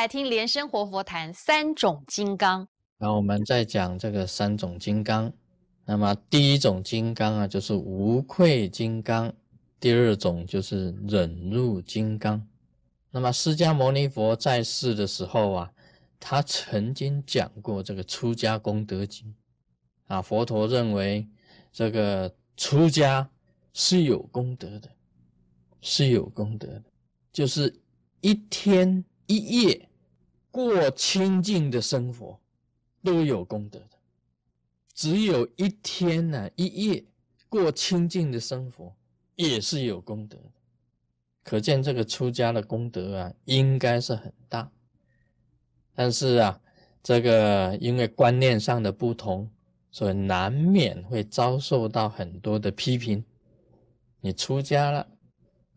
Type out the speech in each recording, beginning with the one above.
来听莲生活佛谈三种金刚。然后我们再讲这个三种金刚。那么第一种金刚啊，就是无愧金刚；第二种就是忍辱金刚。那么释迦牟尼佛在世的时候啊，他曾经讲过这个出家功德经啊。佛陀认为这个出家是有功德的，是有功德的，就是一天一夜过清净的生活都有功德的。只有一天呢，一夜过清净的生活也是有功德的，可见这个出家的功德啊，应该是很大。但是啊，这个因为观念上的不同，所以难免会遭受到很多的批评。你出家了，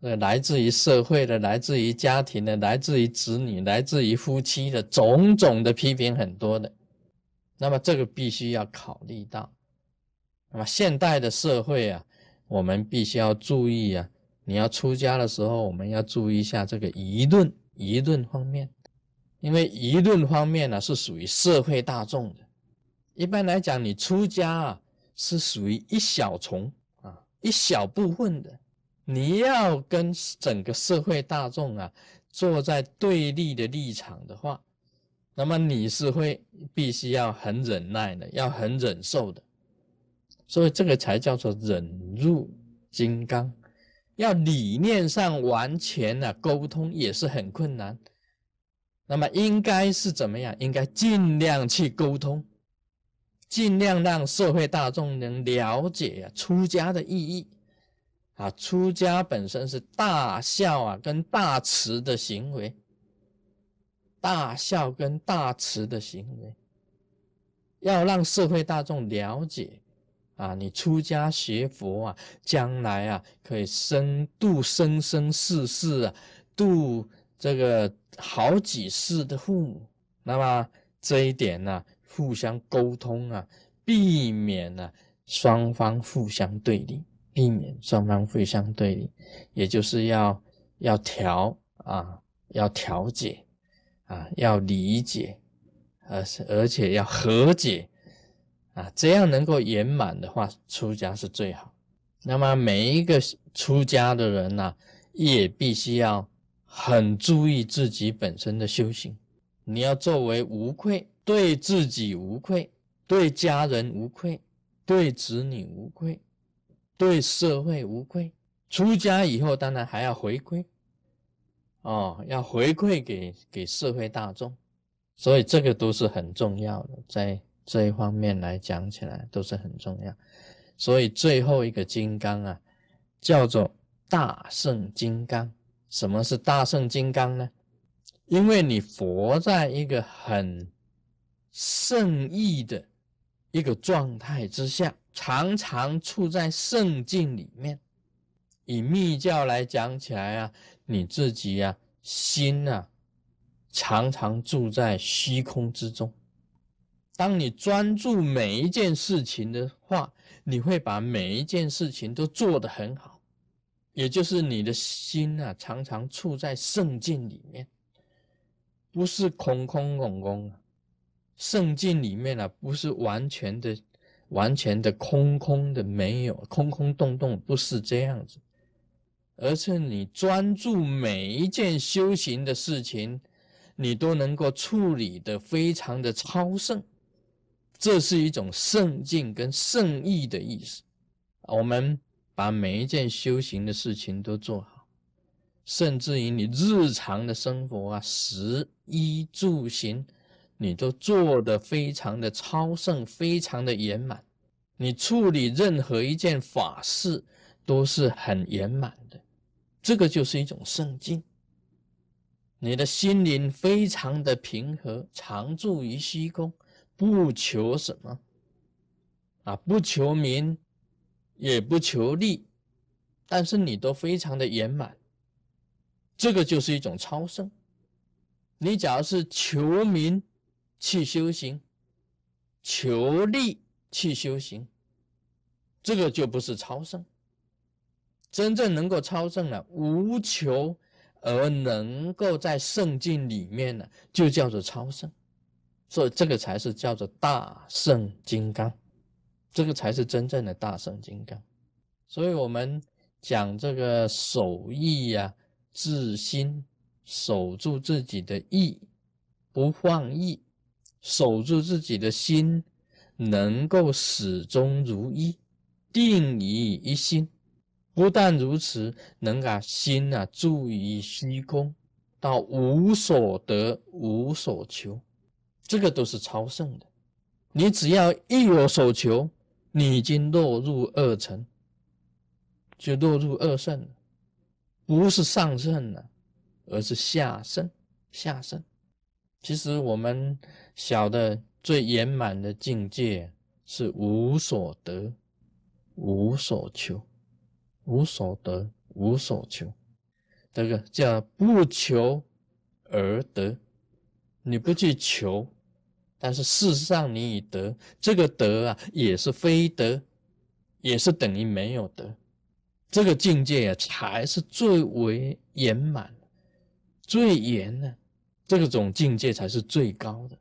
那来自于社会的、来自于家庭的、来自于子女、来自于夫妻的种种的批评很多的。那么这个必须要考虑到，那么现代的社会啊，我们必须要注意啊，你要出家的时候，我们要注意一下这个舆论舆论方面，因为舆论方面呢是属于社会大众的。一般来讲，你出家啊是属于一小丛啊一小部分的，你要跟整个社会大众啊坐在对立的立场的话。那么你是会必须要很忍耐的，要很忍受的，所以这个才叫做忍辱金刚。要理念上完全的沟通也是很困难。那么应该是怎么样？应该尽量去沟通，尽量让社会大众能了解啊出家的意义。啊，出家本身是大孝啊，跟大慈的行为。大孝跟大慈的行为，要让社会大众了解啊！你出家学佛啊，将来啊可以生度生生世世啊，度这个好几世的父母。那么这一点呢，互相沟通啊，避免呢双方互相对立，避免双方互相对立，也就是要要调啊，要调解。啊，要理解，而而且要和解，啊，这样能够圆满的话，出家是最好。那么每一个出家的人呢，也必须要很注意自己本身的修行。你要作为无愧，对自己无愧，对家人无愧，对子女无愧，对社会无愧。出家以后，当然还要回归。哦，要回馈给给社会大众，所以这个都是很重要的，在这一方面来讲起来都是很重要。所以最后一个金刚啊，叫做大圣金刚。什么是大圣金刚呢？因为你佛在一个很圣意的一个状态之下，常常处在圣境里面。以密教来讲起来啊。你自己呀，心呐，常常住在虚空之中。当你专注每一件事情的话，你会把每一件事情都做得很好。也就是你的心啊，常常处在圣境里面，不是空空空空啊。圣境里面啊，不是完全的、完全的空空的，没有空空洞洞，不是这样子。而是你专注每一件修行的事情，你都能够处理的非常的超胜，这是一种圣境跟圣意的意思。我们把每一件修行的事情都做好，甚至于你日常的生活啊，食衣住行，你都做得非常的超胜，非常的圆满。你处理任何一件法事都是很圆满的。这个就是一种圣境，你的心灵非常的平和，常住于虚空，不求什么，啊，不求名，也不求利，但是你都非常的圆满，这个就是一种超胜。你假如是求名去修行，求利去修行，这个就不是超胜。真正能够超胜了，无求而能够在圣境里面呢，就叫做超胜。所以这个才是叫做大圣金刚，这个才是真正的大圣金刚。所以我们讲这个守意呀，自心守住自己的意，不放逸，守住自己的心，能够始终如一，定于一心。不但如此，能把心啊住于虚空，到无所得、无所求。这个都是超胜的。你只要一有所求，你已经落入二层，就落入二圣了，不是上圣了，而是下圣。下圣。其实我们小的最圆满的境界是无所得、无所求、无所得、无所求。这个叫不求而得。你不去求，但是事实上你已得，这个得啊也是非得，也是等于没有得，这个境界啊才是最为圆满、最圆的，这种境界才是最高的。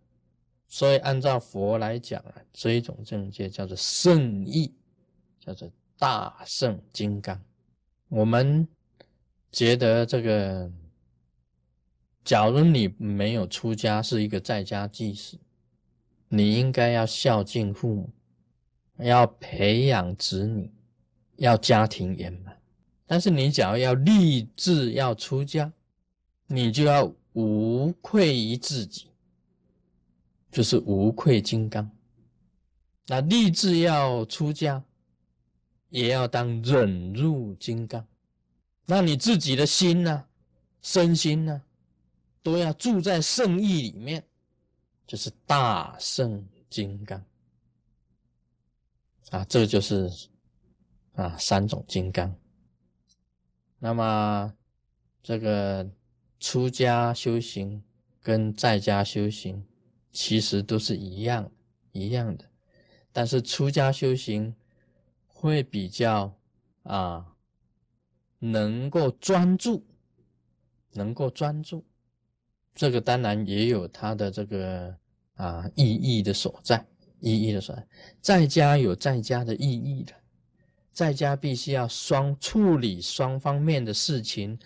所以按照佛来讲啊，这一种境界叫做圣意，叫做大圣金刚。我们觉得这个。假如你没有出家，是一个在家祭祀，你应该要孝敬父母，要培养子女，要家庭圆满。但是你假如要立志要出家，你就要无愧于自己，就是无愧金刚。那立志要出家，也要当忍辱金刚。那你自己的心呢？身心呢？都要住在圣意里面，就是大圣金刚啊，这就是啊三种金刚。那么这个出家修行跟在家修行其实都是一样一样的，但是出家修行会比较啊能够专注，能够专注。这个当然也有它的这个啊意义的所在，意义的所在，在家有在家的意义的，在家必须要双处理双方面的事情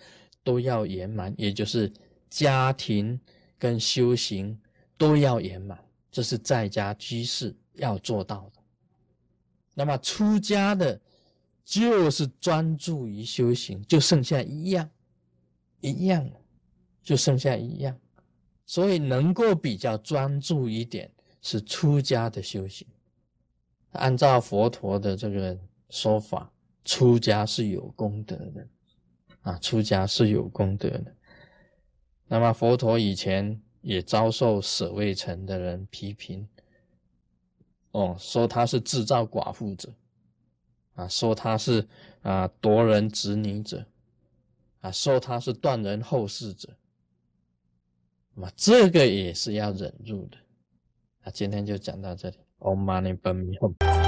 都要圆满，也就是家庭跟修行都要圆满，这是在家居士要做到的。那么出家的，就是专注于修行，就剩下一样，一样。就剩下一样，所以能够比较专注一点是出家的修行。按照佛陀的这个说法，出家是有功德的啊，出家是有功德的。那么佛陀以前也遭受舍卫城的人批评，哦，说他是制造寡妇者，啊，说他是啊夺人子女者，啊，说他是断人后事者。那么这个也是要忍住的。啊今天就讲到这里。Om Mani Padme Hum。